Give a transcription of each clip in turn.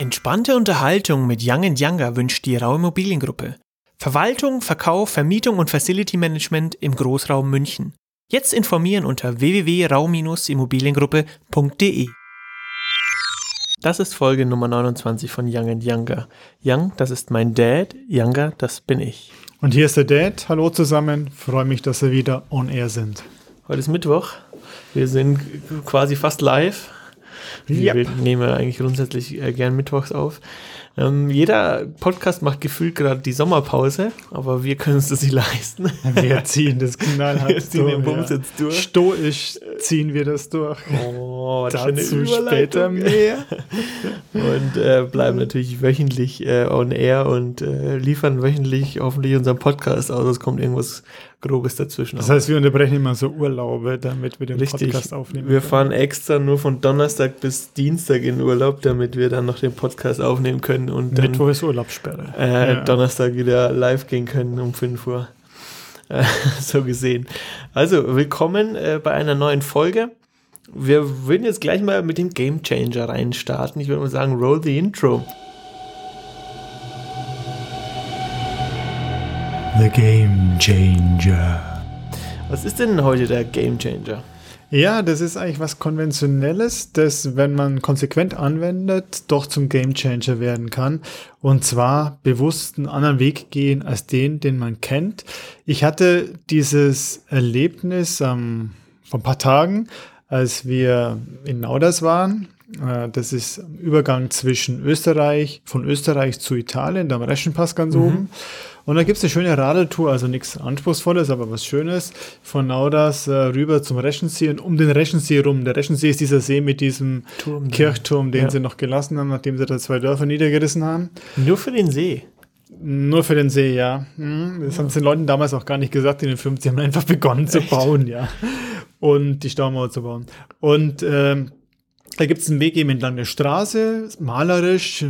Entspannte Unterhaltung mit Young Younger wünscht die Rau Immobiliengruppe. Verwaltung, Verkauf, Vermietung und Facility Management im Großraum München. Jetzt informieren unter www.rau-immobiliengruppe.de. Das ist Folge Nummer 29 von Young Younger. Young, das ist mein Dad, Younger, das bin ich. Und hier ist der Dad. Hallo zusammen. Freue mich, dass wir wieder on air sind. Heute ist Mittwoch. Wir sind quasi fast live. Yep. Wir nehmen eigentlich grundsätzlich äh, gern mittwochs auf. Ähm, jeder Podcast macht gefühlt gerade die Sommerpause, aber wir können uns das nicht leisten. Wir ziehen das knallhart Wir ziehen den Bums ja. jetzt durch. Stoisch ziehen wir das durch. Oh, Dazu später mehr. und äh, bleiben natürlich wöchentlich äh, on air und äh, liefern wöchentlich hoffentlich unseren Podcast aus. Es kommt irgendwas Grobes dazwischen. Das heißt, wir unterbrechen immer so Urlaube, damit wir den Richtig. Podcast aufnehmen. Wir fahren extra nur von Donnerstag bis Dienstag in Urlaub, damit wir dann noch den Podcast aufnehmen können und dann Mittwoch ist Urlaubssperre. Äh, ja. Donnerstag wieder live gehen können um 5 Uhr. Äh, so gesehen. Also, willkommen äh, bei einer neuen Folge. Wir würden jetzt gleich mal mit dem Game Changer reinstarten. Ich würde mal sagen, roll the intro. The Game Changer. Was ist denn heute der Game Changer? Ja, das ist eigentlich was Konventionelles, das, wenn man konsequent anwendet, doch zum Game Changer werden kann. Und zwar bewusst einen anderen Weg gehen als den, den man kennt. Ich hatte dieses Erlebnis ähm, vor ein paar Tagen, als wir in Nauders waren. Äh, das ist Übergang zwischen Österreich, von Österreich zu Italien, da am Reschenpass ganz mhm. oben. Und da gibt es eine schöne Radeltour, also nichts Anspruchsvolles, aber was Schönes, von Nauders äh, rüber zum Reschensee und um den Reschensee rum. Der Reschensee ist dieser See mit diesem Turm, Kirchturm, den ja. sie noch gelassen haben, nachdem sie da zwei Dörfer niedergerissen haben. Nur für den See. Nur für den See, ja. Hm, das ja. haben sie den Leuten damals auch gar nicht gesagt in den 50 haben einfach begonnen Echt? zu bauen, ja. Und die Staumauer zu bauen. Und ähm, da gibt es einen Weg eben entlang der Straße, malerisch,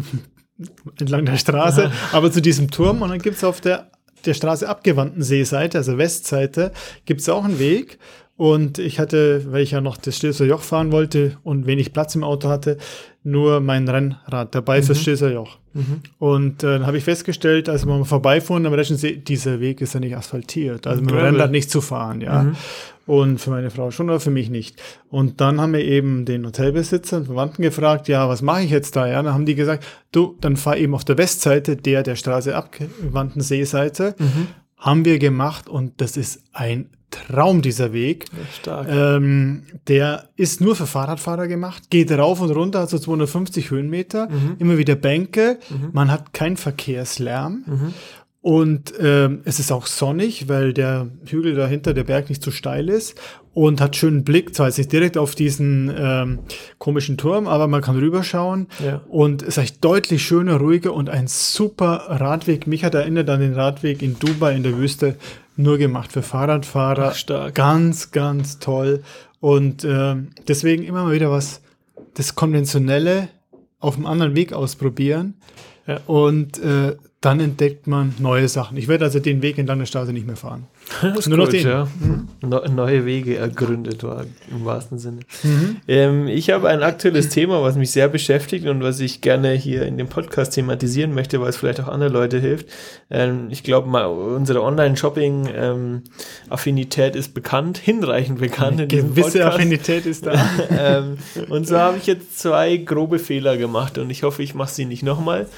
entlang der Straße, Aha. aber zu diesem Turm. Und dann gibt es auf der, der Straße abgewandten Seeseite, also Westseite, gibt es auch einen Weg. Und ich hatte, weil ich ja noch das Stilser Joch fahren wollte und wenig Platz im Auto hatte, nur mein Rennrad dabei mhm. fürs Stilser Joch. Mhm. Und äh, dann habe ich festgestellt, als wir mal vorbeifuhren am Reschensee, dieser Weg ist ja nicht asphaltiert. Also mit dem Rennrad nicht zu fahren, ja. Mhm. Und für meine Frau schon, aber für mich nicht. Und dann haben wir eben den Hotelbesitzer und Verwandten gefragt, ja, was mache ich jetzt da? Ja, dann haben die gesagt, du, dann fahr eben auf der Westseite, der der Straße abgewandten Seeseite. Mhm. Haben wir gemacht und das ist ein Traum, dieser Weg. Stark. Ähm, der ist nur für Fahrradfahrer gemacht, geht rauf und runter, also 250 Höhenmeter, mhm. immer wieder Bänke, mhm. man hat keinen Verkehrslärm. Mhm. Und ähm, es ist auch sonnig, weil der Hügel dahinter, der Berg nicht zu steil ist und hat schönen Blick, zwar jetzt nicht direkt auf diesen ähm, komischen Turm, aber man kann rüberschauen ja. und es ist echt deutlich schöner, ruhiger und ein super Radweg. Mich hat erinnert an den Radweg in Dubai in der Wüste, nur gemacht für Fahrradfahrer. Ach, stark. Ganz, ganz toll. Und äh, deswegen immer mal wieder was, das Konventionelle auf einem anderen Weg ausprobieren. Ja. Und äh, dann entdeckt man neue Sachen. Ich werde also den Weg entlang der Straße nicht mehr fahren. Das Nur noch den. Ja. Mhm. neue Wege ergründet war, im wahrsten Sinne. Mhm. Ähm, ich habe ein aktuelles Thema, was mich sehr beschäftigt und was ich gerne hier in dem Podcast thematisieren möchte, weil es vielleicht auch andere Leute hilft. Ähm, ich glaube, unsere Online-Shopping-Affinität ähm, ist bekannt, hinreichend bekannt. Eine gewisse Affinität ist da. Ähm, und so habe ich jetzt zwei grobe Fehler gemacht und ich hoffe, ich mache sie nicht nochmal.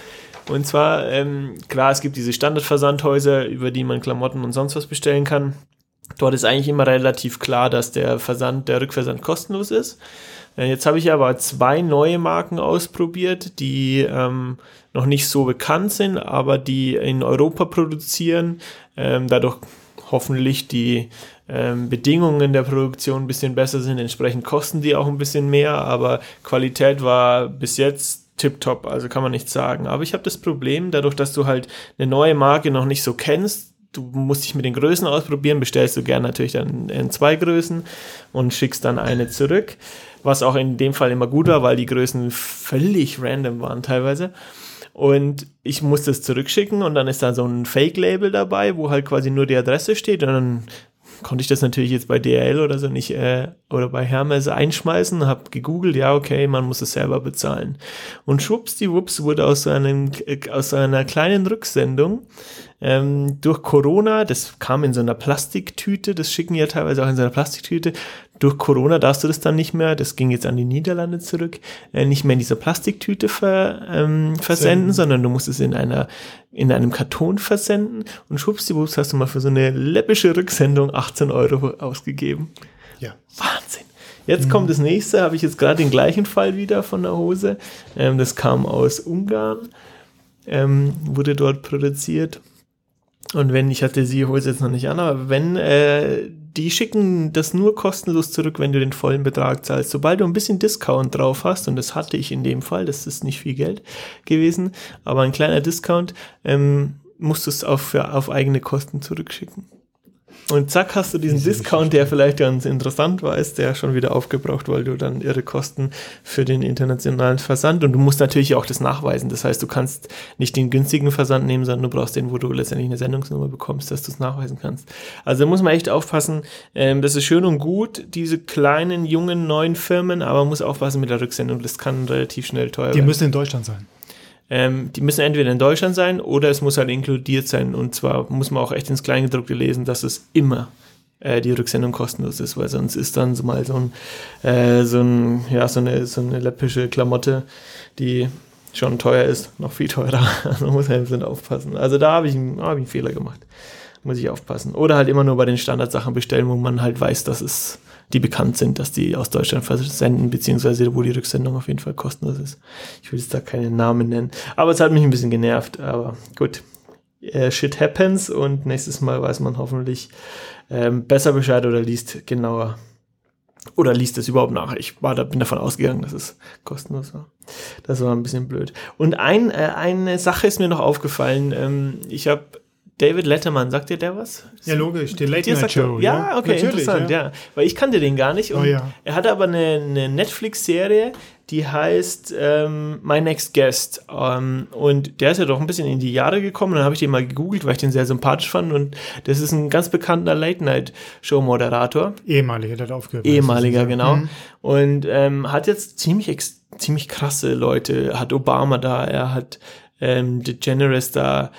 Und zwar, ähm, klar, es gibt diese Standardversandhäuser, über die man Klamotten und sonst was bestellen kann. Dort ist eigentlich immer relativ klar, dass der Versand, der Rückversand kostenlos ist. Äh, jetzt habe ich aber zwei neue Marken ausprobiert, die ähm, noch nicht so bekannt sind, aber die in Europa produzieren, ähm, dadurch hoffentlich die ähm, Bedingungen der Produktion ein bisschen besser sind. Entsprechend kosten die auch ein bisschen mehr, aber Qualität war bis jetzt tipptopp, also kann man nicht sagen. Aber ich habe das Problem, dadurch, dass du halt eine neue Marke noch nicht so kennst, du musst dich mit den Größen ausprobieren, bestellst du gern natürlich dann in zwei Größen und schickst dann eine zurück, was auch in dem Fall immer gut war, weil die Größen völlig random waren teilweise. Und ich musste es zurückschicken und dann ist da so ein Fake-Label dabei, wo halt quasi nur die Adresse steht und dann konnte ich das natürlich jetzt bei DRL oder so nicht äh, oder bei Hermes einschmeißen, habe gegoogelt, ja okay, man muss es selber bezahlen. Und schwuppsdiwupps wurde aus einem, äh, aus einer kleinen Rücksendung ähm, durch Corona, das kam in so einer Plastiktüte, das schicken ja teilweise auch in so einer Plastiktüte, durch Corona darfst du das dann nicht mehr, das ging jetzt an die Niederlande zurück, äh, nicht mehr in dieser Plastiktüte ver, ähm, versenden, Senden. sondern du musst es in einer in einem Karton versenden und schwuppsdiwupps hast du mal für so eine läppische Rücksendung 18 Euro ausgegeben. Ja. Wahnsinn. Jetzt mhm. kommt das nächste, habe ich jetzt gerade den gleichen Fall wieder von der Hose. Ähm, das kam aus Ungarn, ähm, wurde dort produziert. Und wenn, ich hatte sie Hose jetzt noch nicht an, aber wenn, äh, die schicken das nur kostenlos zurück, wenn du den vollen Betrag zahlst. Sobald du ein bisschen Discount drauf hast, und das hatte ich in dem Fall, das ist nicht viel Geld gewesen, aber ein kleiner Discount, ähm, musst du es auf, auf eigene Kosten zurückschicken. Und zack, hast du diesen Discount, der vielleicht ganz interessant war, ist der schon wieder aufgebraucht, weil du dann irre Kosten für den internationalen Versand und du musst natürlich auch das nachweisen. Das heißt, du kannst nicht den günstigen Versand nehmen, sondern du brauchst den, wo du letztendlich eine Sendungsnummer bekommst, dass du es nachweisen kannst. Also muss man echt aufpassen. Ähm, das ist schön und gut, diese kleinen, jungen, neuen Firmen, aber man muss aufpassen mit der Rücksendung. Das kann relativ schnell teuer Die werden. Die müssen in Deutschland sein. Ähm, die müssen entweder in Deutschland sein oder es muss halt inkludiert sein. Und zwar muss man auch echt ins Kleingedruckte lesen, dass es immer äh, die Rücksendung kostenlos ist, weil sonst ist dann so mal so ein, äh, so ein, ja, so eine, so eine läppische Klamotte, die schon teuer ist, noch viel teurer. Also man muss halt ein bisschen aufpassen. Also da habe ich, hab ich einen Fehler gemacht. Muss ich aufpassen. Oder halt immer nur bei den Standardsachen bestellen, wo man halt weiß, dass es die bekannt sind, dass die aus Deutschland versenden, beziehungsweise wo die Rücksendung auf jeden Fall kostenlos ist. Ich will jetzt da keinen Namen nennen. Aber es hat mich ein bisschen genervt, aber gut. Äh, shit happens und nächstes Mal weiß man hoffentlich ähm, besser Bescheid oder liest genauer. Oder liest es überhaupt nach. Ich war da, bin davon ausgegangen, dass es kostenlos war. Das war ein bisschen blöd. Und ein, äh, eine Sache ist mir noch aufgefallen. Ähm, ich habe David Letterman, sagt dir der was? Ja, logisch, die Late Night Show. Ja, ja? okay, Natürlich, interessant, ja. ja. Weil ich kannte den gar nicht. Und oh, ja. Er hatte aber eine, eine Netflix-Serie, die heißt ähm, My Next Guest. Ähm, und der ist ja doch ein bisschen in die Jahre gekommen. Dann habe ich den mal gegoogelt, weil ich den sehr sympathisch fand. Und das ist ein ganz bekannter Late-Night-Show-Moderator. Ehemaliger, der hat aufgehört. Ehemaliger, genau. Mhm. Und ähm, hat jetzt ziemlich, ziemlich krasse Leute. Hat Obama da, er hat ähm, DeGeneres da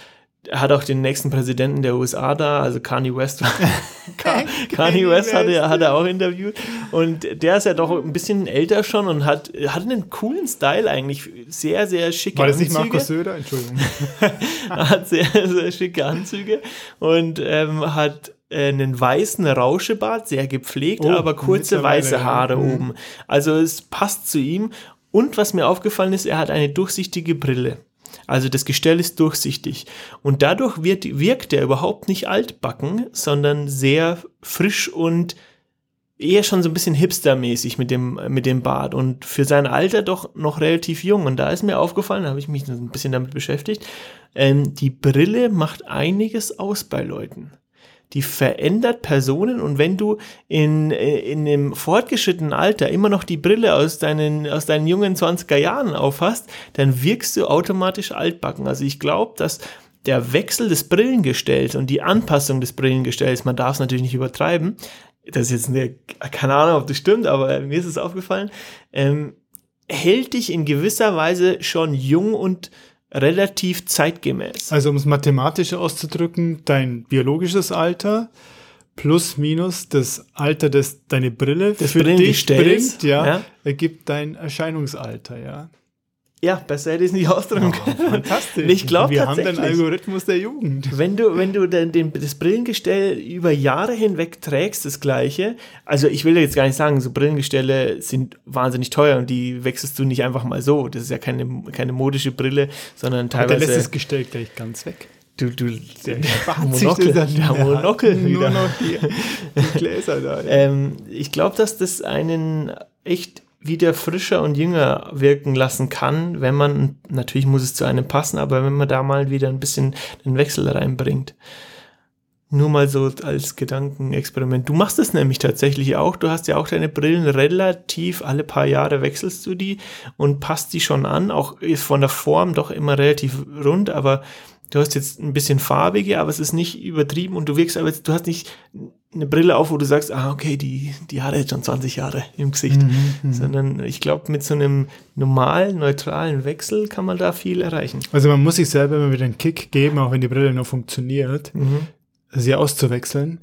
er hat auch den nächsten Präsidenten der USA da, also Kanye West. Kanye West hat er, hat er auch interviewt. Und der ist ja doch ein bisschen älter schon und hat, hat einen coolen Style eigentlich. Sehr, sehr schicke War das Anzüge. nicht Markus Söder? Entschuldigung. hat sehr, sehr schicke Anzüge und ähm, hat einen weißen Rauschebart, sehr gepflegt, oh, aber kurze weiße Haare mhm. oben. Also es passt zu ihm. Und was mir aufgefallen ist, er hat eine durchsichtige Brille. Also das Gestell ist durchsichtig. Und dadurch wird, wirkt er überhaupt nicht altbacken, sondern sehr frisch und eher schon so ein bisschen hipstermäßig mit dem, mit dem Bart. Und für sein Alter doch noch relativ jung. Und da ist mir aufgefallen, da habe ich mich ein bisschen damit beschäftigt, ähm, die Brille macht einiges aus bei Leuten die verändert Personen und wenn du in, in dem fortgeschrittenen Alter immer noch die Brille aus deinen, aus deinen jungen 20er Jahren aufhast, dann wirkst du automatisch altbacken. Also ich glaube, dass der Wechsel des Brillengestells und die Anpassung des Brillengestells, man darf es natürlich nicht übertreiben, das ist jetzt eine, keine Ahnung, ob das stimmt, aber mir ist es aufgefallen, ähm, hält dich in gewisser Weise schon jung und relativ zeitgemäß. Also um es mathematisch auszudrücken, dein biologisches Alter plus minus das Alter, das deine Brille das für dich bringt, ja, ja, ergibt dein Erscheinungsalter, ja. Ja, besser hätte ich es nicht ausdrücken können. Oh, fantastisch. Ich glaube Wir haben den Algorithmus der Jugend. Wenn du, wenn du den, den, das Brillengestell über Jahre hinweg trägst, das gleiche, also ich will jetzt gar nicht sagen, so Brillengestelle sind wahnsinnig teuer und die wechselst du nicht einfach mal so. Das ist ja keine, keine modische Brille, sondern teilweise. Aber der lässt das Gestell gleich ganz weg. Du, du, der, der Monokel, der Monokel wieder. Nur noch die, die Gläser da. Ja. Ähm, ich glaube, dass das einen echt wieder frischer und jünger wirken lassen kann, wenn man, natürlich muss es zu einem passen, aber wenn man da mal wieder ein bisschen den Wechsel reinbringt. Nur mal so als Gedankenexperiment. Du machst es nämlich tatsächlich auch. Du hast ja auch deine Brillen relativ, alle paar Jahre wechselst du die und passt die schon an. Auch ist von der Form doch immer relativ rund, aber du hast jetzt ein bisschen farbige, aber es ist nicht übertrieben und du wirkst aber jetzt, du hast nicht eine Brille auf, wo du sagst, ah, okay, die, die hat jetzt schon 20 Jahre im Gesicht. Mhm, Sondern ich glaube, mit so einem normalen, neutralen Wechsel kann man da viel erreichen. Also man muss sich selber immer wieder einen Kick geben, auch wenn die Brille nur funktioniert, Mhm. sie auszuwechseln.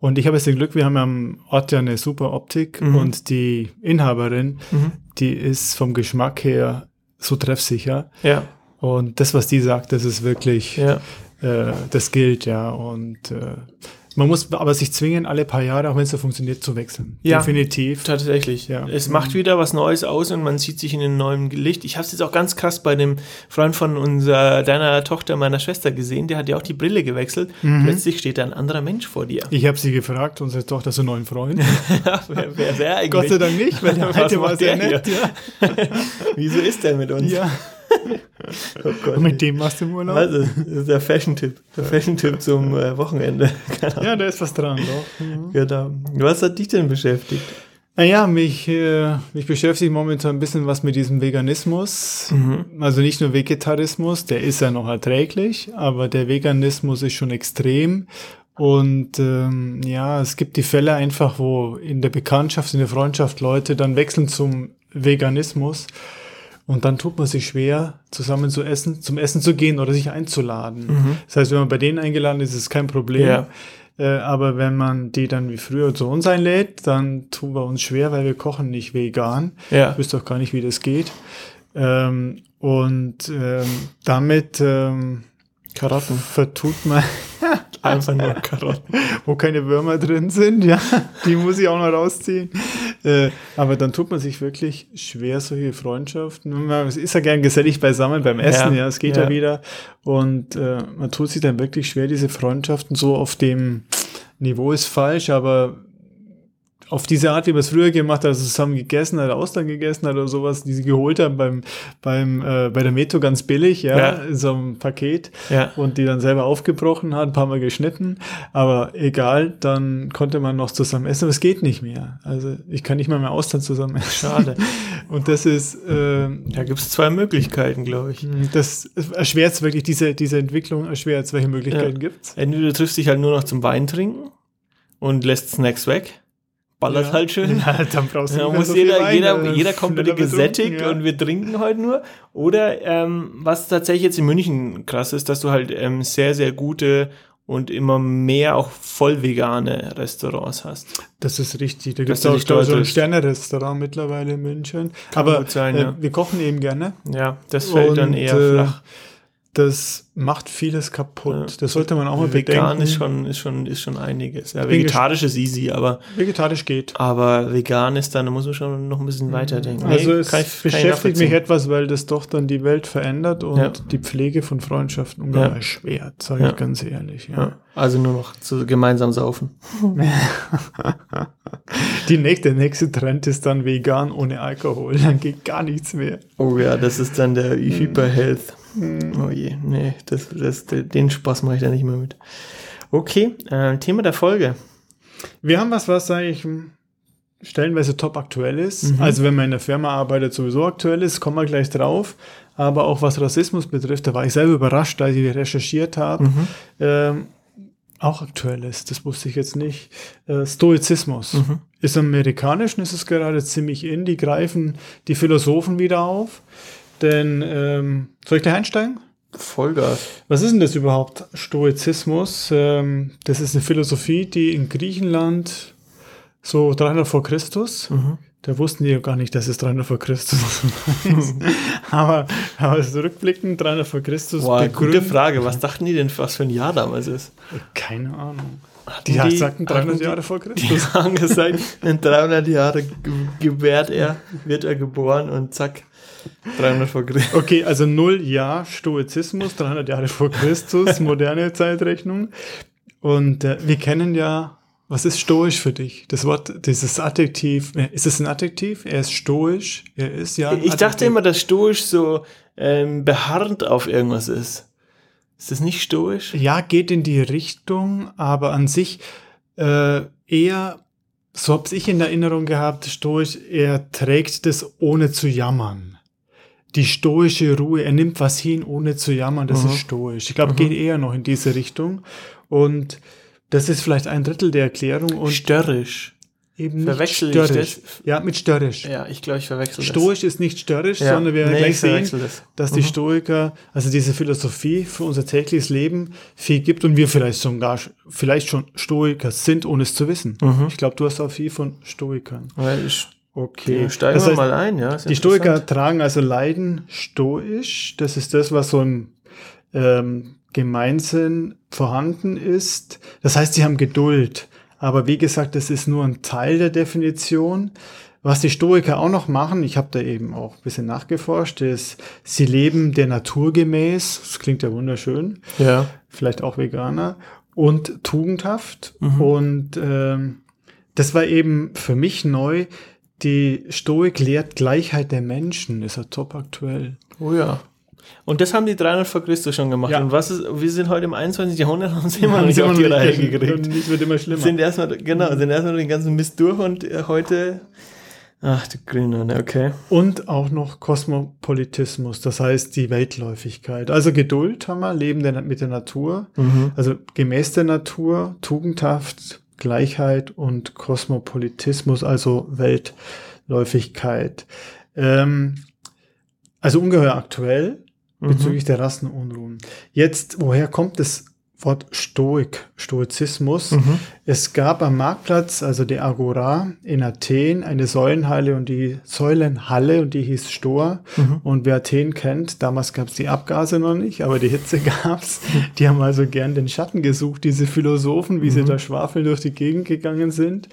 Und ich habe jetzt das Glück, wir haben am Ort ja eine super Optik Mhm. und die Inhaberin, Mhm. die ist vom Geschmack her so treffsicher. Ja, Und das, was die sagt, das ist wirklich, ja. äh, das gilt, ja. Und äh, man muss aber sich zwingen, alle paar Jahre, auch wenn es so funktioniert, zu wechseln. Ja. Definitiv. Tatsächlich. Ja. Es macht wieder was Neues aus und man sieht sich in einem neuen Licht. Ich habe es jetzt auch ganz krass bei dem Freund von unserer, deiner Tochter, meiner Schwester gesehen. Der hat ja auch die Brille gewechselt. Mhm. Plötzlich steht da ein anderer Mensch vor dir. Ich habe sie gefragt, unsere Tochter so einen neuen Freund. Ja, wer, wer ist er eigentlich? Gott sei Dank nicht, weil der alte war sehr nett. Ja. Wieso ist der mit uns? ja. Oh mit dem machst du im Urlaub? Also, das ist der Fashion-Tipp. Der Fashion-Tipp zum äh, Wochenende. Ja, da ist was dran, doch. Mhm. Genau. Was hat dich denn beschäftigt? Naja, mich, äh, mich beschäftigt momentan ein bisschen was mit diesem Veganismus. Also nicht nur Vegetarismus, der ist ja noch erträglich, aber der Veganismus ist schon extrem. Und ähm, ja, es gibt die Fälle einfach, wo in der Bekanntschaft, in der Freundschaft Leute dann wechseln zum Veganismus. Und dann tut man sich schwer, zusammen zu essen, zum Essen zu gehen oder sich einzuladen. Das heißt, wenn man bei denen eingeladen ist, ist es kein Problem. Ja. Äh, aber wenn man die dann wie früher zu uns einlädt, dann tun wir uns schwer, weil wir kochen nicht vegan. Ja. Ich wüsste auch gar nicht, wie das geht. Ähm, und ähm, damit ähm, Karotten. vertut man, Einfach nur Karotten. wo keine Würmer drin sind, ja, die muss ich auch noch rausziehen. Äh, aber dann tut man sich wirklich schwer, solche Freundschaften. Man ist ja gern gesellig beisammen beim Essen, Ja, ja, es geht ja. ja, wieder. Und äh, man tut sich dann wirklich schwer, diese Freundschaften so auf dem Niveau ist falsch, aber auf diese Art, wie man es früher gemacht hat, also zusammen gegessen hat, Austern gegessen hat oder sowas, die sie geholt haben beim, beim, äh, bei der Metro ganz billig, ja, Ja. in so einem Paket Ja. und die dann selber aufgebrochen hat, ein paar Mal geschnitten, aber egal, dann konnte man noch zusammen essen, aber es geht nicht mehr. Also ich kann nicht mal mehr Austern zusammen essen. Schade. Und das ist, äh, Da gibt es zwei Möglichkeiten, glaube ich. das erschwert es wirklich, diese, diese Entwicklung erschwert es, welche Möglichkeiten Ja. gibt's. Entweder du triffst dich halt nur noch zum Wein trinken und lässt Snacks weg. Ballert Ja. halt schön. Ja, dann brauchst du Ja, muss so jeder, Wein, jeder, dann jeder kommt bitte gesättigt ja. und wir trinken heute nur. Oder ähm, was tatsächlich jetzt in München krass ist, dass du halt ähm, sehr, sehr gute und immer mehr auch voll vegane Restaurants hast. Das ist richtig. Da gibt es auch so ein. Sterne-Restaurant mittlerweile in München. Kann Aber sein, äh, ja. wir kochen eben gerne. Ja, das fällt dann Und, eher äh, flach. Das macht vieles kaputt. Ja. Das sollte man auch mal Vegan bedenken. ist schon, ist schon, ist schon einiges. Ja, vegetarisch ist easy, aber, Vegetarisch geht. aber vegan ist dann, da muss man schon noch ein bisschen weiterdenken. Also Nee, es ich- beschäftigt mich etwas, weil das doch dann die Welt verändert und Ja. die Pflege von Freundschaften ungeheuer Ja. erschwert, sage ich ganz ehrlich. Also nur noch zu gemeinsam saufen. Die nächste, der nächste Trend ist dann vegan ohne Alkohol. Dann geht gar nichts mehr. Oh ja, das ist dann der Hm. Oh je, nee, das, das, den Spaß mache ich da nicht mehr mit. Okay, äh, Thema der Folge. Wir haben was, was eigentlich stellenweise top aktuell ist. Mhm. Also wenn man in der Firma arbeitet, sowieso aktuell ist, kommen wir gleich drauf. Aber auch was Rassismus betrifft, da war ich selber überrascht, als ich recherchiert habe. Mhm. Ähm, auch aktuell ist, das wusste ich jetzt nicht. Äh, Stoizismus. Mhm. Ist im Amerikanischen ist es gerade ziemlich in, die greifen die Philosophen wieder auf. Denn, ähm, soll ich da einsteigen? Vollgas. Was ist denn das überhaupt? Stoizismus. Ähm, das ist eine Philosophie, die in Griechenland so 300 vor Christus. Mhm. Da wussten die ja gar nicht, dass es 300 vor Christus ist. aber, aber zurückblickend 300 vor Christus. Boah, gute Frage. Was dachten die denn, was für ein Jahr damals ist? Keine Ahnung. Die, die- sagten 300 hatten die- Jahre vor Die Christus. haben gesagt, in 300 Jahre ge- gebärt er, wird er geboren und zack, 300 vor Christus. Okay, also null Jahr Stoizismus, 300 Jahre vor Christus, moderne Zeitrechnung. Und äh, wir kennen ja, was ist stoisch für dich? Das Wort, dieses Adjektiv, äh, ist es ein Adjektiv? Er ist stoisch, er ist ja. ein Ich dachte immer, dass stoisch so ähm, beharrend auf irgendwas ist. Ist das nicht stoisch? Ja, geht in die Richtung, aber an sich äh, eher, so habe ich in Erinnerung gehabt, stoisch, er trägt das ohne zu jammern. Die stoische Ruhe. Er nimmt was hin, ohne zu jammern. Das Mhm. ist stoisch. Ich glaube, geht eher noch in diese Richtung. Und das ist vielleicht ein Drittel der Erklärung und Störrisch. eben nicht Verwechsel ich störrisch. das? Ja, mit störrisch. Ja, ich glaube, ich verwechsel Stoisch ist nicht störrisch, das. Ja. sondern wir werden nee, gleich ich sehen, das. dass die Stoiker, also diese Philosophie für unser tägliches Leben viel gibt und wir vielleicht sogar vielleicht schon Stoiker sind, ohne es zu wissen. Mhm. Ich glaube, du hast auch viel von Stoikern. Weil ich, Okay. steigen Das wir heißt, mal ein, ja. die. Stoiker tragen also Leiden stoisch. Das ist das, was so im ähm, Gemeinsinn vorhanden ist. Das heißt, sie haben Geduld. Aber wie gesagt, das ist nur ein Teil der Definition. Was die Stoiker auch noch machen, ich habe da eben auch ein bisschen nachgeforscht, ist, sie leben der Natur gemäß. Das klingt ja wunderschön Ja. vielleicht auch Veganer und tugendhaft. Mhm. Und ähm, das war eben für mich neu. Die Stoik lehrt Gleichheit der Menschen, ist ja top aktuell. Oh ja. Und das haben die 300 vor Christus schon gemacht. Ja. Und was ist, wir sind heute im 21. Jahrhundert und haben sie immer noch nicht auf die Reihe gekriegt. Und es wird immer schlimmer. Sind erstmal, genau, sind erstmal den ganzen Mist durch und äh, heute, ach, du Grüne, ne, okay. Und auch noch Kosmopolitismus, das heißt die Weltläufigkeit. Also Geduld haben wir, Leben der, mit der Natur, Mhm. also gemäß der Natur, tugendhaft, Gleichheit und Kosmopolitismus, also Weltläufigkeit. Ähm, also ungeheuer aktuell Mhm. bezüglich der Rassenunruhen. Jetzt, woher kommt das Wort Stoik, Stoizismus? Mhm. Es gab am Marktplatz, also der Agora in Athen, eine Säulenhalle und die Säulenhalle und die hieß Stoa. Mhm. Und wer Athen kennt, damals gab es die Abgase noch nicht, aber die Hitze gab's. Die haben also gern den Schatten gesucht, diese Philosophen, wie sie da schwafeln durch die Gegend gegangen sind.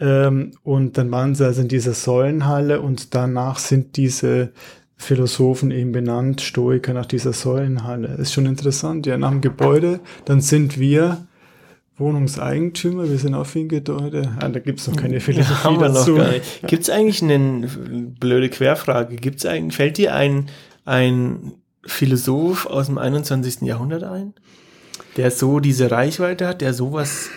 Ähm, und dann waren sie also in dieser Säulenhalle und danach sind diese Philosophen eben benannt, Stoiker nach dieser Säulenhalle. Ist schon interessant, ja, nach dem Gebäude, dann sind wir Wohnungseigentümer, wir sind auf ein Gebäude. Ah, da gibt's noch keine Philosophie noch dazu. Gibt es eigentlich eine blöde Querfrage? Gibt's eigentlich, fällt dir ein, ein Philosoph aus dem 21. Jahrhundert ein, der so diese Reichweite hat, der sowas,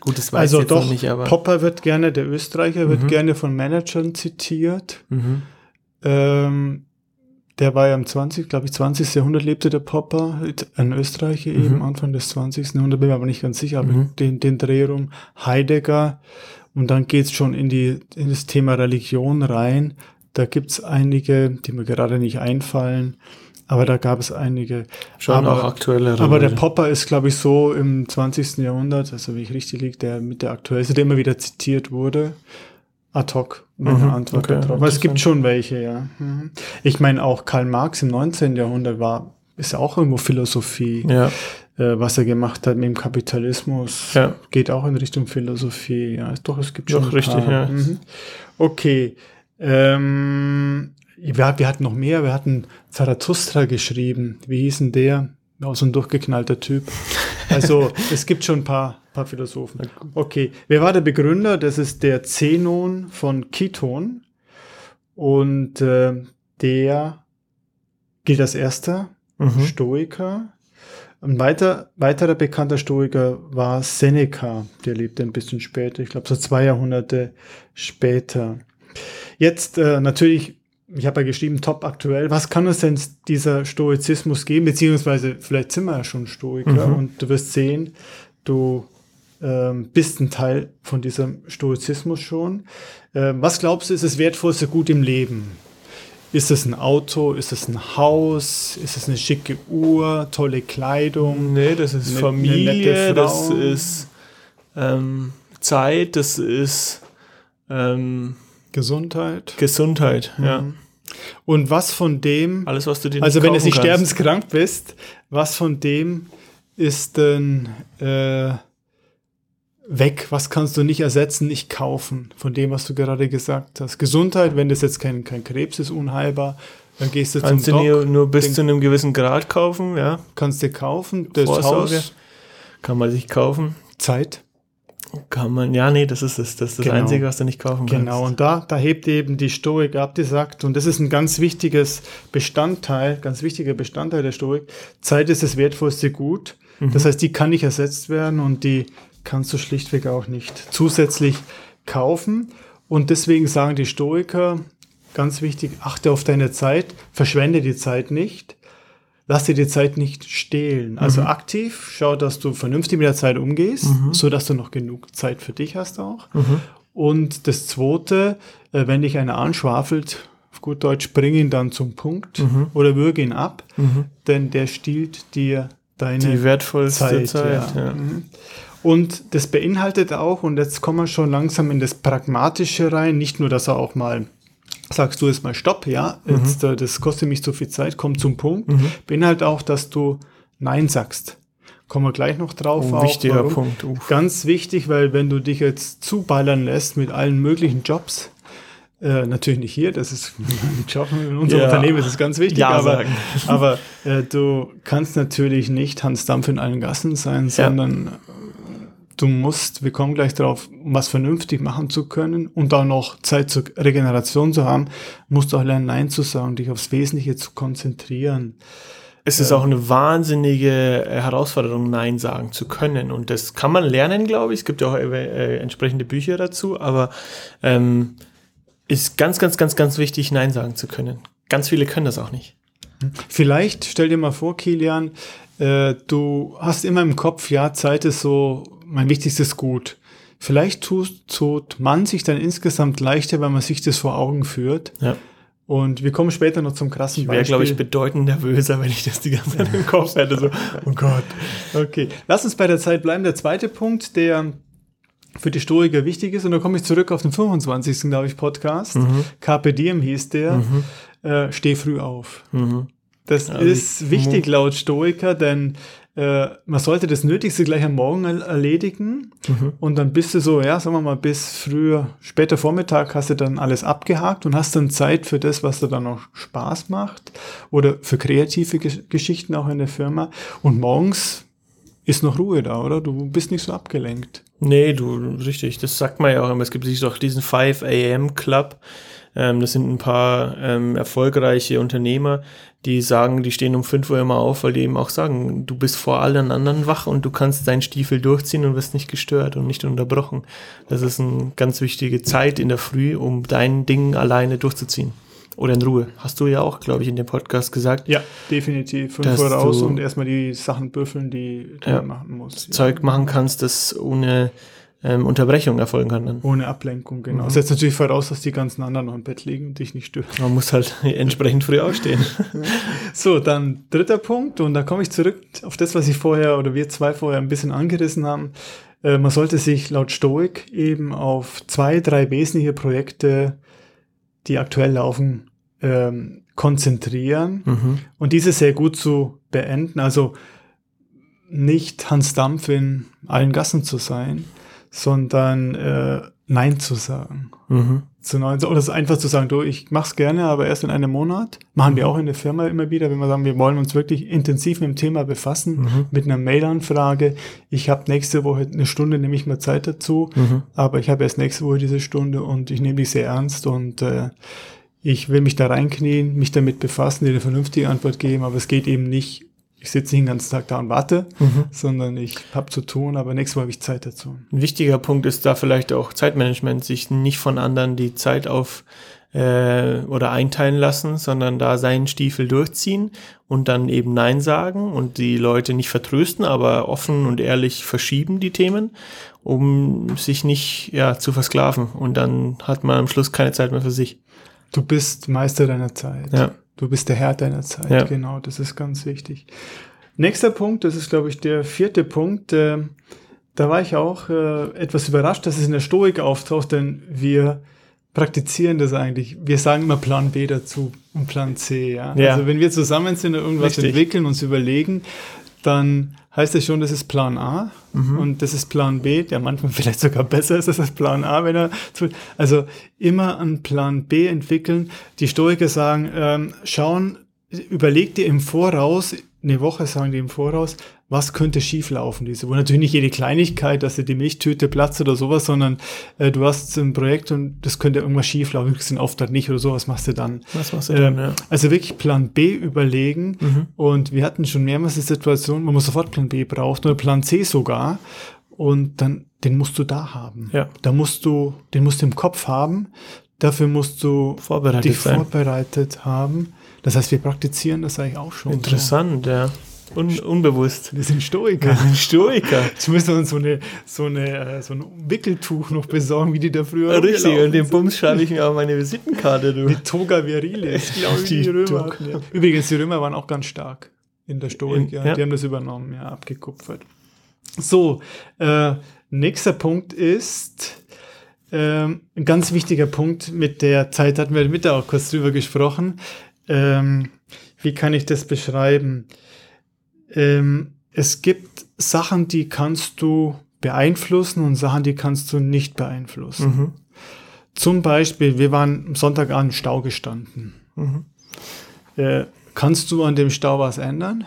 gut, das weiß Also ich jetzt doch, nicht, aber. Popper wird gerne, der Österreicher wird Mhm. gerne von Managern zitiert. Mhm. Ähm, der war ja im 20, glaube ich, 20. Jahrhundert lebte der Popper, ein Österreicher eben, Mhm. Anfang des 20. Jahrhunderts, bin mir aber nicht ganz sicher, aber Mhm. den, den Dreh rum, Heidegger, und dann geht's schon in, die, in das Thema Religion rein. Da gibt's einige, die mir gerade nicht einfallen, aber da gab es einige. Schon aber, auch aktuellere. aber der. Popper ist, glaube ich, so im 20. Jahrhundert, also wie ich richtig liege, der mit der aktuellste, der immer wieder zitiert wurde. Ad hoc, meine Mhm, Antwort okay, darauf. Aber es gibt schon welche, ja. Mhm. Ich meine, auch Karl Marx im 19. Jahrhundert war, ist ja auch irgendwo Philosophie, Ja, äh, was er gemacht hat mit dem Kapitalismus. Ja. Geht auch in Richtung Philosophie, ja. Doch, es gibt Doch, schon. ein richtig, ja. Mhm. Okay. Ähm, wir, wir hatten noch mehr, wir hatten Zarathustra geschrieben. Wie hieß denn der? Auch so ein durchgeknallter Typ. Also, es gibt schon ein paar, paar Philosophen. Okay. Wer war der Begründer? Das ist der Zenon von Kiton. Und äh, der gilt als erster mhm. Stoiker. Ein weiter, weiterer bekannter Stoiker war Seneca. Der lebte ein bisschen später, ich glaube so zwei Jahrhunderte später. Jetzt äh, natürlich, ich habe ja geschrieben, top aktuell. Was kann uns denn dieser Stoizismus geben? Beziehungsweise vielleicht sind wir ja schon Stoiker Mhm. und du wirst sehen, du ähm, bist ein Teil von diesem Stoizismus schon. Ähm, was glaubst du, ist das wertvollste Gut im Leben? Ist es ein Auto? Ist es ein Haus? Ist es eine schicke Uhr? Tolle Kleidung? Nee, das ist Eine- Familie, eine das ist ähm, Zeit, das ist ähm, Gesundheit? Gesundheit, ja. Mhm. Und was von dem, Alles, was du dir also wenn du nicht sterbenskrank bist, was von dem ist denn äh, weg? Was kannst du nicht ersetzen, nicht kaufen? Von dem, was du gerade gesagt hast. Gesundheit, wenn das jetzt kein, kein Krebs ist, unheilbar, dann gehst du Kannst zum du Doc, nur, nur bis den- zu einem gewissen Grad kaufen, ja. kannst du kaufen. Das Vorsorge. Haus, Kann man sich kaufen. Zeit. Kann man, ja, nee, das ist es. Das ist das Genau. Einzige, was du nicht kaufen kannst. Genau, und da, da hebt eben die Stoik ab, die sagt, und das ist ein ganz wichtiges Bestandteil, ganz wichtiger Bestandteil der Stoik, Zeit ist das wertvollste Gut. Mhm. Das heißt, die kann nicht ersetzt werden und die kannst du schlichtweg auch nicht zusätzlich kaufen. Und deswegen sagen die Stoiker, ganz wichtig, achte auf deine Zeit, verschwende die Zeit nicht, lass dir die Zeit nicht stehlen. Also Mhm. aktiv, schau, dass du vernünftig mit der Zeit umgehst, so dass du noch genug Zeit für dich hast auch. Mhm. Und das Zweite, äh, wenn dich einer anschwafelt, auf gut Deutsch, bring ihn dann zum Punkt Mhm. oder würge ihn ab, denn der stiehlt dir deine Die wertvollste Zeit. Zeit, ja. ja. Mhm. Und das beinhaltet auch, und jetzt kommen wir schon langsam in das Pragmatische rein, nicht nur, dass er auch mal sagst du jetzt mal Stopp, ja, Mhm. jetzt, äh, das kostet mich so viel Zeit, komm zum Punkt. Beinhaltet auch, dass du Nein sagst. Kommen wir gleich noch drauf. Oh, auch, wichtiger warum. Punkt. Uff. Ganz wichtig, weil wenn du dich jetzt zuballern lässt mit allen möglichen Jobs, äh, natürlich nicht hier, das ist ein Job in unserem Ja. Unternehmen, ist ganz wichtig, Ja aber, aber äh, du kannst natürlich nicht Hans Dampf in allen Gassen sein, sondern äh, du musst, wir kommen gleich drauf, um was vernünftig machen zu können und auch noch Zeit zur Regeneration zu haben, musst du auch lernen, Nein zu sagen, dich aufs Wesentliche zu konzentrieren. Es ist auch eine wahnsinnige äh, Herausforderung, Nein sagen zu können. Und das kann man lernen, glaube ich. Es gibt ja auch äh, äh, entsprechende Bücher dazu, aber ähm, ist ganz, ganz, ganz, ganz wichtig, Nein sagen zu können. Ganz viele können das auch nicht. Vielleicht stell dir mal vor, Kilian, äh, du hast immer im Kopf, ja, Zeit ist so mein wichtigstes Gut. Vielleicht tut, tut man sich dann insgesamt leichter, wenn man sich das vor Augen führt. Ja. Und wir kommen später noch zum krassen Ich wäre, glaube ich, bedeutend nervöser, wenn ich das die ganze Zeit im Kopf hätte. So, oh Gott. Okay, lass uns bei der Zeit bleiben. Der zweite Punkt, der für die Stoiker wichtig ist, und da komme ich zurück auf den 25. glaube ich, Podcast. Mhm. Carpe Diem hieß der. Äh, steh früh auf. Mhm. Das Ja, ist wichtig laut Stoiker, denn äh, man sollte das Nötigste gleich am Morgen er erledigen Mhm. und dann bist du so, ja, sagen wir mal, bis früher, später Vormittag hast du dann alles abgehakt und hast dann Zeit für das, was dir dann noch Spaß macht oder für kreative Gesch Geschichten auch in der Firma und morgens ist noch Ruhe da, oder? Du bist nicht so abgelenkt. Nee, du, richtig. Das sagt man ja auch immer. Es gibt sich doch diesen 5 AM Club. Ähm, das sind ein paar ähm, erfolgreiche Unternehmer, die sagen, die stehen um 5 Uhr immer auf, weil die eben auch sagen, du bist vor allen anderen wach und du kannst deinen Stiefel durchziehen und wirst nicht gestört und nicht unterbrochen. Das ist eine ganz wichtige Zeit in der Früh, um dein Ding alleine durchzuziehen. Oder in Ruhe. Hast du ja auch, glaube ich, in dem Podcast gesagt. Ja, definitiv. Fünf Uhr raus und erstmal die Sachen büffeln, die du Ja. machen musst. Zeug machen kannst, das ohne ähm, Unterbrechung erfolgen kann dann. Ohne Ablenkung, genau. Mhm. Setzt natürlich voraus, dass die ganzen anderen noch im Bett liegen und dich nicht stören. Man muss halt entsprechend früh aufstehen. So, dann dritter Punkt und da komme ich zurück auf das, was ich vorher oder wir zwei vorher ein bisschen angerissen haben. Äh, man sollte sich laut Stoik eben auf zwei, drei wesentliche Projekte, die aktuell laufen, ähm, konzentrieren Mhm. und diese sehr gut zu beenden. Also nicht Hans Dampf in allen Gassen zu sein, sondern äh, Nein zu sagen. Mhm. Zu neun, oder es einfach zu sagen, du, ich mach's gerne, aber erst in einem Monat. Machen wir auch in der Firma immer wieder, wenn wir sagen, wir wollen uns wirklich intensiv mit dem Thema befassen, Mhm. mit einer Mail-Anfrage. Ich habe nächste Woche eine Stunde, nehme ich mir Zeit dazu, Mhm. aber ich habe erst nächste Woche diese Stunde und ich nehme die sehr ernst und äh, ich will mich da reinknien, mich damit befassen, dir eine vernünftige Antwort geben, aber es geht eben nicht, ich sitze nicht den ganzen Tag da und warte, Mhm. sondern ich habe zu tun, aber nächstes Mal habe ich Zeit dazu. Ein wichtiger Punkt ist da vielleicht auch Zeitmanagement, sich nicht von anderen die Zeit auf äh, oder einteilen lassen, sondern da seinen Stiefel durchziehen und dann eben Nein sagen und die Leute nicht vertrösten, aber offen und ehrlich verschieben die Themen, um sich nicht ja, zu versklaven. Und dann hat man am Schluss keine Zeit mehr für sich. Du bist Meister deiner Zeit. Ja. Du bist der Herr deiner Zeit. Ja. Genau, das ist ganz wichtig. Nächster Punkt, das ist, glaube ich, der vierte Punkt. Äh, da war ich auch äh, etwas überrascht, dass es in der Stoik auftaucht, denn wir praktizieren das eigentlich. Wir sagen immer Plan B dazu und Plan C. Ja? Ja. Also wenn wir zusammen sind und irgendwas Richtig. entwickeln, uns überlegen, dann heißt es schon, das ist Plan A Mhm. und das ist Plan B, der manchmal vielleicht sogar besser ist als das Plan A, wenn er zu, also immer einen Plan B entwickeln. Die Stoiker sagen, ähm, schauen, überleg dir im Voraus, eine Woche sagen die im Voraus, was könnte schieflaufen diese Woche. Natürlich nicht jede Kleinigkeit, dass dir die Milchtüte platzt oder sowas, sondern äh, du hast ein Projekt und das könnte irgendwas schieflaufen, du kriegst den Auftrag nicht oder so, was machst du dann? Was machst du Ähm, dann? Ja. Also wirklich Plan B überlegen. Mhm. Und wir hatten schon mehrmals die Situation, wo man sofort Plan B braucht oder Plan C sogar. Und dann, den musst du da haben. Ja. Da musst du, den musst du im Kopf haben. Dafür musst du Vorbereitet dich sein. vorbereitet haben. Das heißt, wir praktizieren das eigentlich auch schon. Interessant, ja. Un unbewusst. So. Wir sind Stoiker. Wir sind Stoiker. Jetzt müssen wir uns so, eine, so, eine, äh, so ein Wickeltuch noch besorgen, wie die da früher Richtig, und den. Bums schreibe ich mir auf meine Visitenkarte, du. Die Toga Virilis, glaube ich, die, Die Römer hatten. Ja. Übrigens, die Römer waren auch ganz stark in der Stoik. In- ja. ja. Die haben das übernommen, ja, abgekupfert. So, äh, nächster Punkt ist ähm, ein ganz wichtiger Punkt. Mit der Zeit hatten wir mit auch kurz drüber gesprochen. Ähm, wie kann ich das beschreiben? Ähm, es gibt Sachen, die kannst du beeinflussen und Sachen, die kannst du nicht beeinflussen. Mhm. Zum Beispiel, wir waren am Sonntag an Stau gestanden. Mhm. Äh, kannst du an dem Stau was ändern?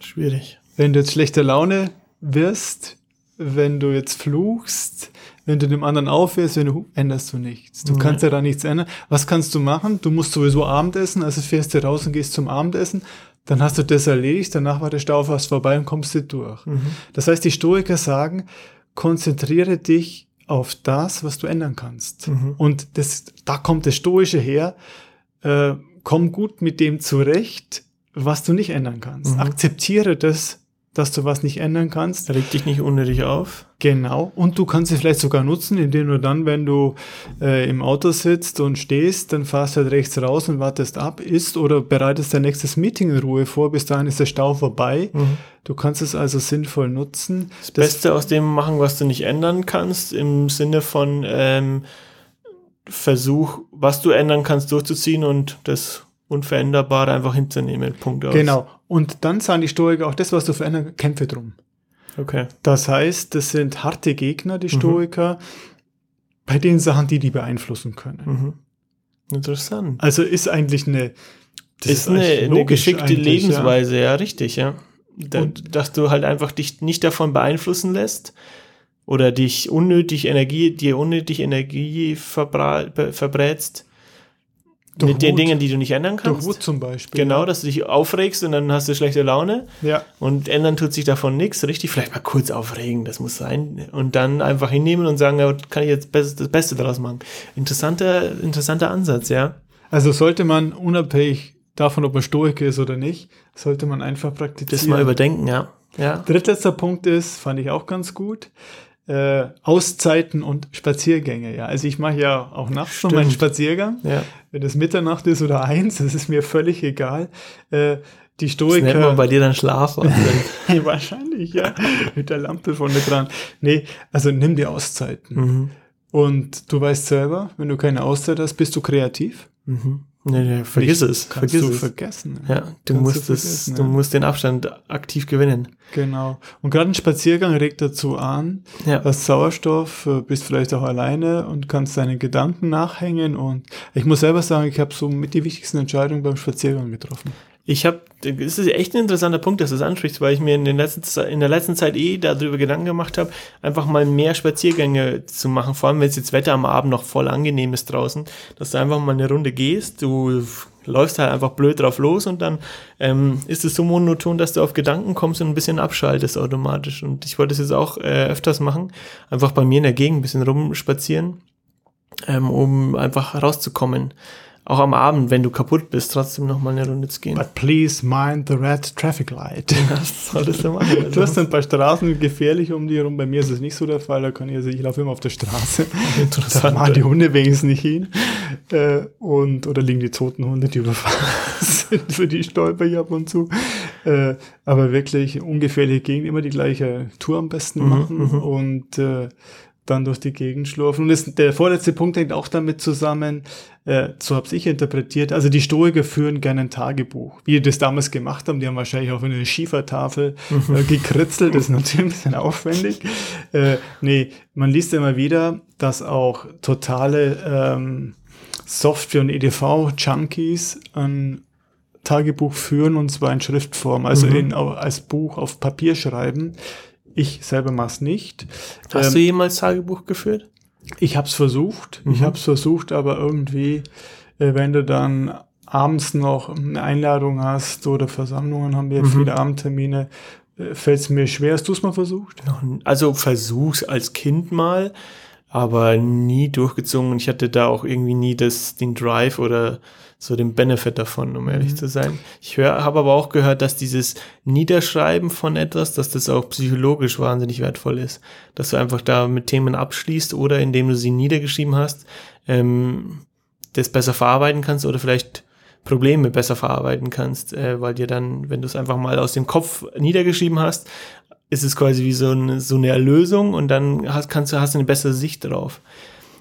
Schwierig. Wenn du jetzt schlechter Laune wirst, wenn du jetzt fluchst, wenn du dem anderen aufhörst, wenn du änderst du nichts. Du Mhm. kannst ja da nichts ändern. Was kannst du machen? Du musst sowieso Abendessen, also fährst du raus und gehst zum Abendessen. Dann hast du das erledigt, danach war der Stau fast vorbei und kommst du durch. Mhm. Das heißt, die Stoiker sagen, konzentriere dich auf das, was du ändern kannst. Mhm. Und das, da kommt das Stoische her. Äh, komm gut mit dem zurecht, was du nicht ändern kannst. Mhm. Akzeptiere das, dass du was nicht ändern kannst. Reg dich nicht unnötig auf. Genau. Und du kannst es vielleicht sogar nutzen, indem du dann, wenn du äh, im Auto sitzt und stehst, dann fahrst halt rechts raus und wartest ab, isst oder bereitest dein nächstes Meeting in Ruhe vor. Bis dahin ist der Stau vorbei. Du kannst es also sinnvoll nutzen. Das Beste aus dem machen, was du nicht ändern kannst, im Sinne von ähm, Versuch, was du ändern kannst, durchzuziehen und das Unveränderbare einfach hinzunehmen. Punkt aus. Genau. Und dann sagen die Stoiker auch das, was du verändern, kämpfe drum. Okay. Das heißt, das sind harte Gegner, Mhm. die Stoiker, bei den Sachen, die die beeinflussen können. Mhm. Interessant. Also ist eigentlich eine, das ist eine, eigentlich eine logisch geschickte Lebensweise, ja, richtig, ja. Da, dass du halt einfach dich nicht davon beeinflussen lässt oder dich unnötig Energie, dir unnötig Energie verbra be- verbrätst Durch mit den Wut. Dingen, die du nicht ändern Ja. Durch kannst. Wut zum Beispiel. Genau, dass du dich aufregst und dann hast du schlechte Laune Ja. und ändern tut sich davon nichts, richtig? Vielleicht mal kurz aufregen, das muss sein. Und dann einfach hinnehmen und sagen, ja, kann ich jetzt das Beste daraus machen. Interessanter, interessanter Ansatz, ja. Also sollte man unabhängig davon, ob man Stoiker ist oder nicht, sollte man einfach praktizieren. Das mal überdenken, ja. Ja. Drittletzter Punkt ist, fand ich auch ganz gut, äh, Auszeiten und Spaziergänge. Ja, also ich mache ja auch nachts noch Stimmt. meinen Spaziergang. ja. Wenn es Mitternacht ist oder eins, das ist mir völlig egal. Äh, die Das nennt man Stoiker. bei dir dann Schlaf. Wahrscheinlich, ja. Mit der Lampe vorne dran. Nee, also nimm dir Auszeiten. mhm. Und du weißt selber, wenn du keine Auszeit hast, bist du kreativ. Mhm. Nee, nee, vergiss Nicht- es. Kannst Vergiss du es. vergessen. Ja, du Kannst musst du es, vergessen, du ja. musst den Abstand aktiv gewinnen. Genau. Und gerade ein Spaziergang regt dazu an, Ja. hast Sauerstoff, äh, bist vielleicht auch alleine und kannst deinen Gedanken nachhängen. Und ich muss selber sagen, ich habe so mit die wichtigsten Entscheidungen beim Spaziergang getroffen. Ich habe, es ist echt ein interessanter Punkt, dass du es ansprichst, weil ich mir in, den letzten, in der letzten Zeit eh darüber Gedanken gemacht habe, einfach mal mehr Spaziergänge zu machen, vor allem wenn es jetzt Wetter am Abend noch voll angenehm ist draußen, dass du einfach mal eine Runde gehst, du läufst halt einfach blöd drauf los und dann ähm, ist es so monoton, dass du auf Gedanken kommst und ein bisschen abschaltest automatisch. Und ich wollte es jetzt auch äh, öfters machen, einfach bei mir in der Gegend ein bisschen rumspazieren, ähm, um einfach rauszukommen. Auch am Abend, wenn du kaputt bist, trotzdem noch mal eine Runde zu gehen. But please mind the red traffic light. Das solltest du machen. Also. Du hast ein paar Straßen gefährlich um die herum. Bei mir ist es nicht so der Fall. Da kann ich, also ich laufe immer auf der Straße. Da machen die Hunde wenigstens nicht hin. Äh, und, oder liegen die toten Hunde, die überfahren sind, für die stolper ich ab und zu. Äh, aber wirklich ungefährliche Gegend, immer die gleiche Tour am besten Mhm, machen mhm. und äh, dann durch die Gegend schlurfen. Und das, der vorletzte Punkt hängt auch damit zusammen, äh, so habe ich interpretiert, also die Stoiker führen gerne ein Tagebuch. Wie die das damals gemacht haben, die haben wahrscheinlich auf eine Schiefertafel äh, gekritzelt, das ist natürlich ein bisschen aufwendig. Äh, nee, man liest immer wieder, dass auch totale ähm, Software- und EDV-Junkies ein Tagebuch führen und zwar in Schriftform, also Mhm. in, als Buch auf Papier schreiben. Ich selber mache es nicht. Hast Ähm, du jemals Tagebuch geführt? ich habe es versucht, ich Mhm. habe es versucht, aber irgendwie, äh, wenn du dann abends noch eine Einladung hast oder Versammlungen haben wir Mhm. viele Abendtermine, äh, fällt es mir schwer. Hast du es mal versucht? Also versuch's als Kind mal. aber nie durchgezogen ich hatte da auch irgendwie nie das, den Drive oder so den Benefit davon, um ehrlich mhm. zu sein. Ich höre, habe aber auch gehört, dass dieses Niederschreiben von etwas, dass das auch psychologisch wahnsinnig wertvoll ist. Dass du einfach da mit Themen abschließt oder indem du sie niedergeschrieben hast, ähm, das besser verarbeiten kannst oder vielleicht Probleme besser verarbeiten kannst, äh, weil dir dann, wenn du es einfach mal aus dem Kopf niedergeschrieben hast, ist es quasi wie so eine, so eine Erlösung und dann hast, kannst du, hast eine bessere Sicht drauf.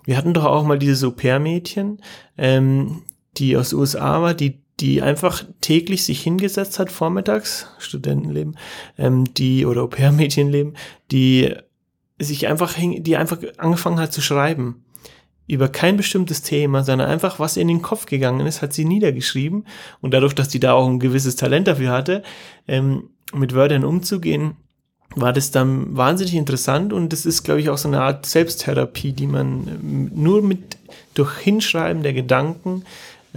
Wir hatten doch auch mal dieses Au-pair-Mädchen, ähm, die aus USA war, die, die einfach täglich sich hingesetzt hat, vormittags, Studentenleben, ähm, die, oder Au-pair-Mädchenleben, die sich einfach, die einfach angefangen hat zu schreiben. Über kein bestimmtes Thema, sondern einfach, was in den Kopf gegangen ist, hat sie niedergeschrieben. Und dadurch, dass die da auch ein gewisses Talent dafür hatte, ähm, mit Wörtern umzugehen, war das dann wahnsinnig interessant und das ist, glaube ich, auch so eine Art Selbsttherapie, die man ähm, nur mit durch Hinschreiben der Gedanken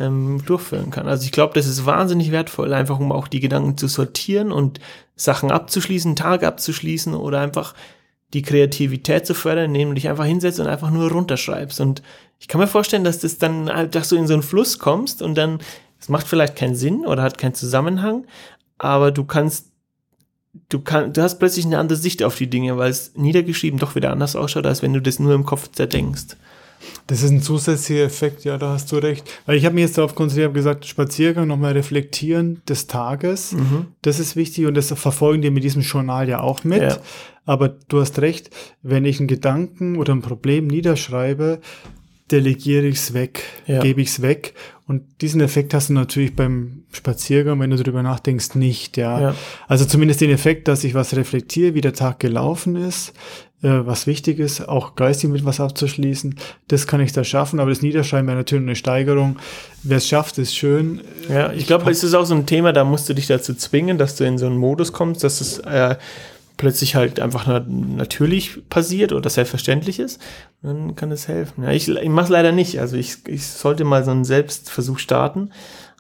ähm, durchführen kann. Also ich glaube, das ist wahnsinnig wertvoll, einfach um auch die Gedanken zu sortieren und Sachen abzuschließen, Tage abzuschließen oder einfach die Kreativität zu fördern, indem du dich einfach hinsetzt und einfach nur runterschreibst. Und ich kann mir vorstellen, dass das dann halt, dass du in so einen Fluss kommst und dann, es macht vielleicht keinen Sinn oder hat keinen Zusammenhang, aber du kannst du kannst, du hast plötzlich eine andere Sicht auf die Dinge, weil es niedergeschrieben doch wieder anders ausschaut, als wenn du das nur im Kopf zerdenkst. Das ist ein zusätzlicher Effekt, ja, da hast du recht. Weil ich habe mir jetzt darauf konzentriert, habe gesagt, Spaziergang, nochmal reflektieren des Tages, mhm. das ist wichtig und das verfolgen wir mit diesem Journal ja auch mit. Ja. Aber du hast recht, wenn ich einen Gedanken oder ein Problem niederschreibe, delegiere ich es weg, ja. gebe ich es weg. Und diesen Effekt hast du natürlich beim Spaziergang, wenn du darüber nachdenkst, nicht. Ja. ja. Also zumindest den Effekt, dass ich was reflektiere, wie der Tag gelaufen ist, was wichtig ist, auch geistig mit was abzuschließen, das kann ich da schaffen. Aber das Niederschreiben wäre natürlich eine Steigerung. Wer es schafft, ist schön. Ja, ich, glaube, es ist auch so ein Thema, da musst du dich dazu zwingen, dass du in so einen Modus kommst, dass es äh, plötzlich halt einfach natürlich passiert oder selbstverständlich ist, dann kann es helfen. Ja, ich, ich mache es leider nicht. Also ich, ich sollte mal so einen Selbstversuch starten,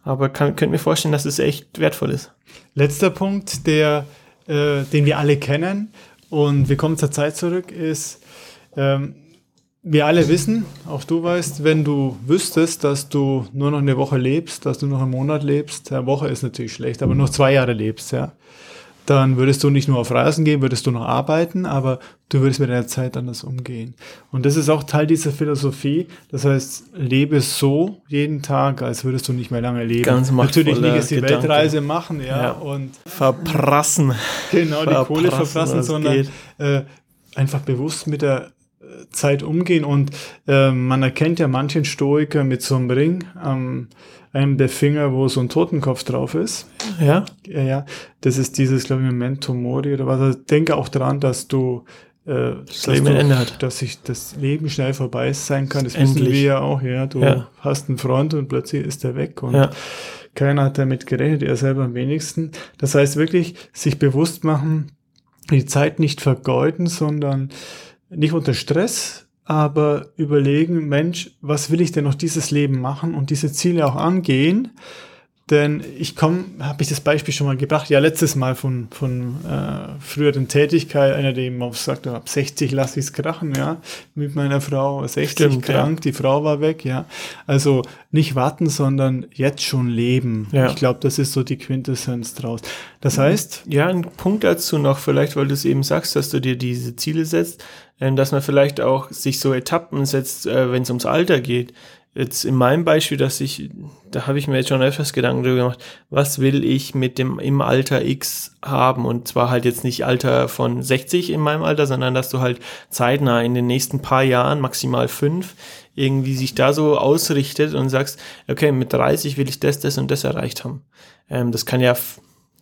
aber kann, könnt mir vorstellen, dass es echt wertvoll ist. Letzter Punkt, der, äh, den wir alle kennen und wir kommen zur Zeit zurück, ist, ähm, wir alle wissen, auch du weißt, wenn du wüsstest, dass du nur noch eine Woche lebst, dass du noch einen Monat lebst, eine Woche ist natürlich schlecht, aber noch zwei Jahre lebst, ja, dann würdest du nicht nur auf Reisen gehen, würdest du noch arbeiten, aber du würdest mit deiner Zeit anders umgehen. Und das ist auch Teil dieser Philosophie. Das heißt, lebe so jeden Tag, als würdest du nicht mehr lange leben. Ganz Natürlich nicht jetzt die Gedanke. Weltreise machen, ja, ja. und verprassen. Genau, die Kohle verprassen, sondern äh, einfach bewusst mit der äh, Zeit umgehen. Und äh, man erkennt ja manchen Stoiker mit so einem Ring am einem der Finger, wo so ein Totenkopf drauf ist. Ja. Ja, ja. Das ist dieses, glaube ich, Memento Mori oder was. Also denke auch daran, dass du äh, das Leben Ende hat. Dass sich das Leben schnell vorbei sein kann. Das Endlich. wissen wir ja auch, ja. Du ja. hast einen Freund und plötzlich ist er weg und ja. keiner hat damit gerechnet, er selber am wenigsten. Das heißt wirklich, sich bewusst machen, die Zeit nicht vergeuden, sondern nicht unter Stress aber überlegen, Mensch, was will ich denn noch dieses Leben machen und diese Ziele auch angehen? Denn ich komme, habe ich das Beispiel schon mal gebracht, ja letztes Mal von, von äh, früheren Tätigkeit, einer, der eben auch sagt, ab 60 lasse ich es krachen, ja, mit meiner Frau, 60 Stimmt, krank, ja. die Frau war weg, ja. Also nicht warten, sondern jetzt schon leben. Ja. Ich glaube, das ist so die Quintessenz draus. Das heißt. Ja, ein Punkt dazu noch, vielleicht, weil du es eben sagst, dass du dir diese Ziele setzt, äh, dass man vielleicht auch sich so Etappen setzt, äh, wenn es ums Alter geht jetzt in meinem Beispiel, dass ich, da habe ich mir jetzt schon öfters Gedanken darüber gemacht, was will ich mit dem im Alter X haben? Und zwar halt jetzt nicht Alter von 60 in meinem Alter, sondern dass du halt zeitnah in den nächsten paar Jahren, maximal fünf, irgendwie sich da so ausrichtet und sagst, okay, mit 30 will ich das, das und das erreicht haben. Ähm, das kann ja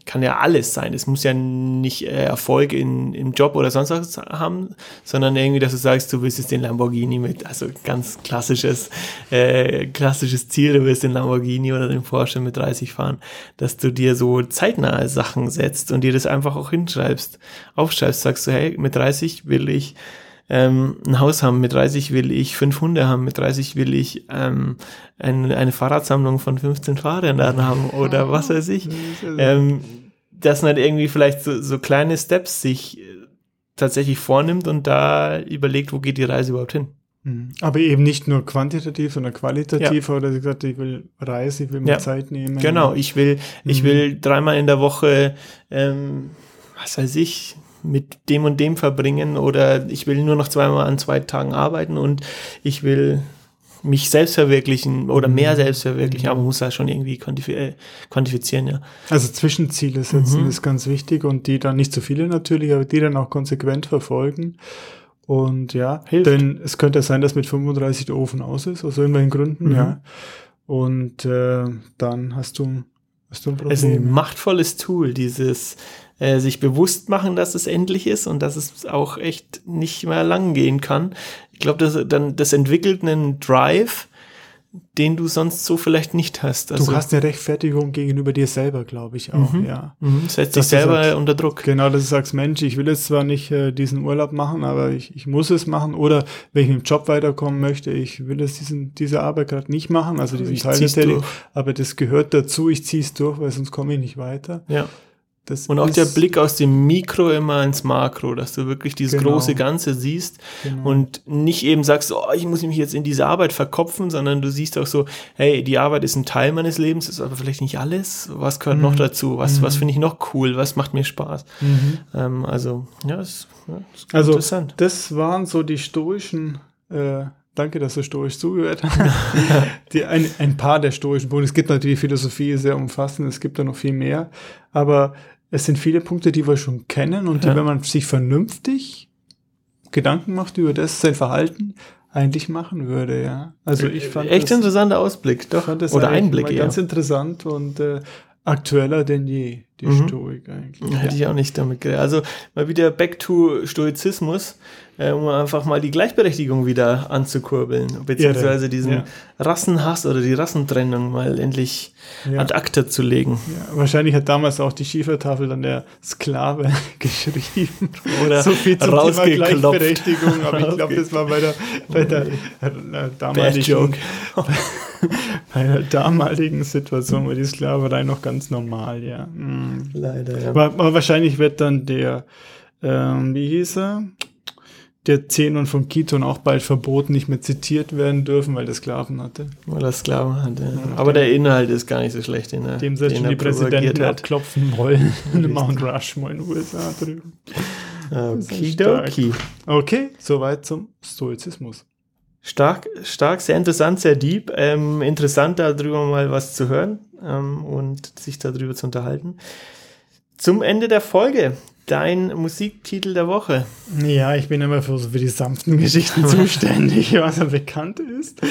kann ja alles sein. Es muss ja nicht äh, Erfolg in, im Job oder sonst was haben, sondern irgendwie, dass du sagst, du willst jetzt den Lamborghini mit, also ganz klassisches, äh, klassisches Ziel, du willst den Lamborghini oder den Porsche mit 30 fahren, dass du dir so zeitnahe Sachen setzt und dir das einfach auch hinschreibst, aufschreibst, sagst du, hey, mit 30 will ich ähm, ein Haus haben, mit 30 will ich fünf Hunde haben, mit 30 will ich ähm, ein, eine Fahrradsammlung von 15 Fahrrädern haben oder was weiß ich. Ähm, dass man irgendwie vielleicht so, so kleine Steps sich äh, tatsächlich vornimmt und da überlegt, wo geht die Reise überhaupt hin. Mhm. Aber eben nicht nur quantitativ, sondern qualitativ, Ja. oder sie gesagt, ich will reisen, ich will mir Ja. Zeit nehmen. Genau, ich will, ich Mhm. will dreimal in der Woche, ähm, was weiß ich, mit dem und dem verbringen oder ich will nur noch zweimal an zwei Tagen arbeiten und ich will mich selbst verwirklichen oder mehr selbst verwirklichen, aber man muss da schon irgendwie quantifi äh, quantifizieren, ja. Also Zwischenziele setzen Mhm. ist ganz wichtig und die dann nicht zu viele natürlich, aber die dann auch konsequent verfolgen. Und ja, Hilft. denn es könnte sein, dass mit 35 der Ofen aus ist, aus irgendwelchen Gründen, Mhm. ja. Und äh, dann hast du, hast du ein Es ist ein Problem. machtvolles Tool, dieses äh, sich bewusst machen, dass es endlich ist und dass es auch echt nicht mehr lang gehen kann. Ich glaube, das, dann, das entwickelt einen Drive, den du sonst so vielleicht nicht hast. Also, du hast eine Rechtfertigung gegenüber dir selber, glaube ich auch, Mhm. ja. Mhm, setzt dich selber sagst, unter Druck. Genau, dass du sagst, Mensch, ich will jetzt zwar nicht äh, diesen Urlaub machen, aber ich, ich muss es machen. Oder wenn ich mit dem Job weiterkommen möchte, ich will jetzt diesen, diese Arbeit gerade nicht machen, also diesen Teil der Tätigkeit, aber das gehört dazu, ich ziehe es durch, weil sonst komme ich nicht weiter. Ja. Das Und auch der Blick aus dem Mikro immer ins Makro, dass du wirklich dieses Genau. große Ganze siehst Genau. und nicht eben sagst, oh, ich muss mich jetzt in diese Arbeit verkopfen, sondern du siehst auch so, hey, die Arbeit ist ein Teil meines Lebens, ist aber vielleicht nicht alles. Was gehört noch Mhm. dazu? Was, Mhm. was finde ich noch cool? Was macht mir Spaß? Mhm. Ähm, also, ja, ist, ja, ist Also, interessant. das waren so die stoischen, äh, danke, dass du stoisch zugehört hast. die, ein, ein paar der stoischen Punkte. Es gibt natürlich Philosophie, sehr umfassend, es gibt da noch viel mehr. Aber es sind viele Punkte, die wir schon kennen und die, Ja. wenn man sich vernünftig Gedanken macht über das, sein Verhalten, eigentlich machen würde, ja. Also ich fand Echt das, interessanter Ausblick, doch. Oder Einblick mal eher. ganz interessant und äh, aktueller denn je, die Mhm. Stoik eigentlich. Hätte ich auch nicht damit gerechnet. Also mal wieder back to Stoizismus, äh, um einfach mal die Gleichberechtigung wieder anzukurbeln, beziehungsweise diesen Ja. Rassenhass oder die Rassentrennung mal endlich Ja. ad acta zu legen. Ja, wahrscheinlich hat damals auch die Schiefertafel dann der Sklave geschrieben. Oder so viel zum Thema rausgeklopft. Gleichberechtigung, aber ich glaube, das war bei der, bei der, äh, damaligen, bei der damaligen Situation war die Sklaverei noch ganz normal, ja. Mhm. Leider, ja. Aber, aber wahrscheinlich wird dann der, ähm, wie hieß er? Der Zenon von Kiton auch bald verboten, nicht mehr zitiert werden dürfen, weil der Sklaven hatte. Weil er Sklaven hat. Ja. Aber der Inhalt ist gar nicht so schlecht, den er, Dem den schon die Präsidenten hat. abklopfen wollen. Mount Rushmore in den USA drüben. Okidoki. Okay, soweit zum Stoizismus. Stark, stark, sehr interessant, sehr deep. Ähm, interessant, darüber mal was zu hören ähm, und sich darüber zu unterhalten. Zum Ende der Folge. Dein Musiktitel der Woche. Ja, ich bin immer für, so für die sanften Geschichten zuständig, was ja bekannt ist.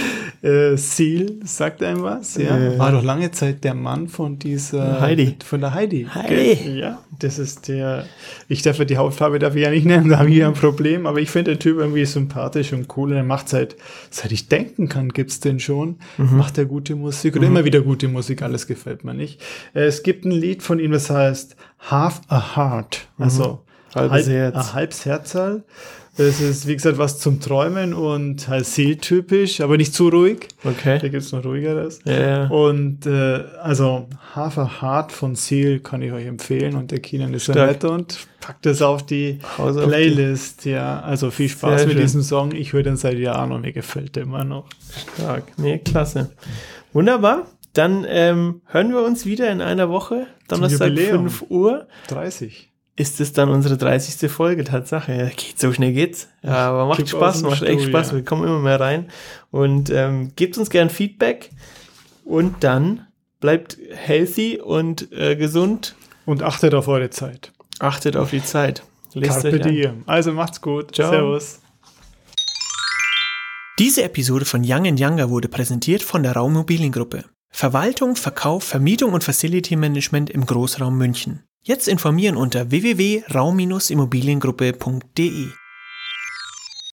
Äh, Seal sagt einem was, ja. Äh. War doch lange Zeit der Mann von dieser Heidi. Von der Heidi. Heidi. Ja, das ist der. Ich darf ja die Hautfarbe darf ich ja nicht nennen, da habe ich ja ein Problem, aber ich finde den Typ irgendwie sympathisch und cool. Und er macht seit, seit ich denken kann, gibt's den schon. Macht er gute Musik oder immer wieder gute Musik, alles gefällt mir nicht. Äh, Es gibt ein Lied von ihm, das heißt Half a Heart. Also Halbes Herz. Ein halbes Herzal. Das ist, wie gesagt, was zum Träumen und halt Seal-typisch, aber nicht zu ruhig. Da Okay. gibt's noch ruhigeres. Ja, ja. Und äh, also Hafer Hart von Seal kann ich euch empfehlen und der Keenan ist Stark. nett und packt es auf die Haus auf die- Playlist. Ja, also viel Spaß Sehr mit schön. diesem Song. Ich höre den seit Jahren und mir gefällt der immer noch. Stark. Nee, klasse. Wunderbar. Dann ähm, hören wir uns wieder in einer Woche. Donnerstag Jubiläum. 5 Uhr. 30. Ist es dann unsere 30. Folge, Tatsache. Ja, geht so schnell geht's. Ja, aber macht Kipp aus Spaß, macht echt Stuhl, Spaß. ja. Wir kommen immer mehr rein. Und ähm, gebt uns gern Feedback. Und dann bleibt healthy und äh, gesund. Und achtet auf eure Zeit. Achtet auf die Zeit. Lest Carpe euch an. diem. Also macht's gut. Ciao. Servus. Diese Episode von Young and Younger wurde präsentiert von der Raummobiliengruppe. Verwaltung, Verkauf, Vermietung und Facility Management im Großraum München. Jetzt informieren unter www.raum-immobiliengruppe.de.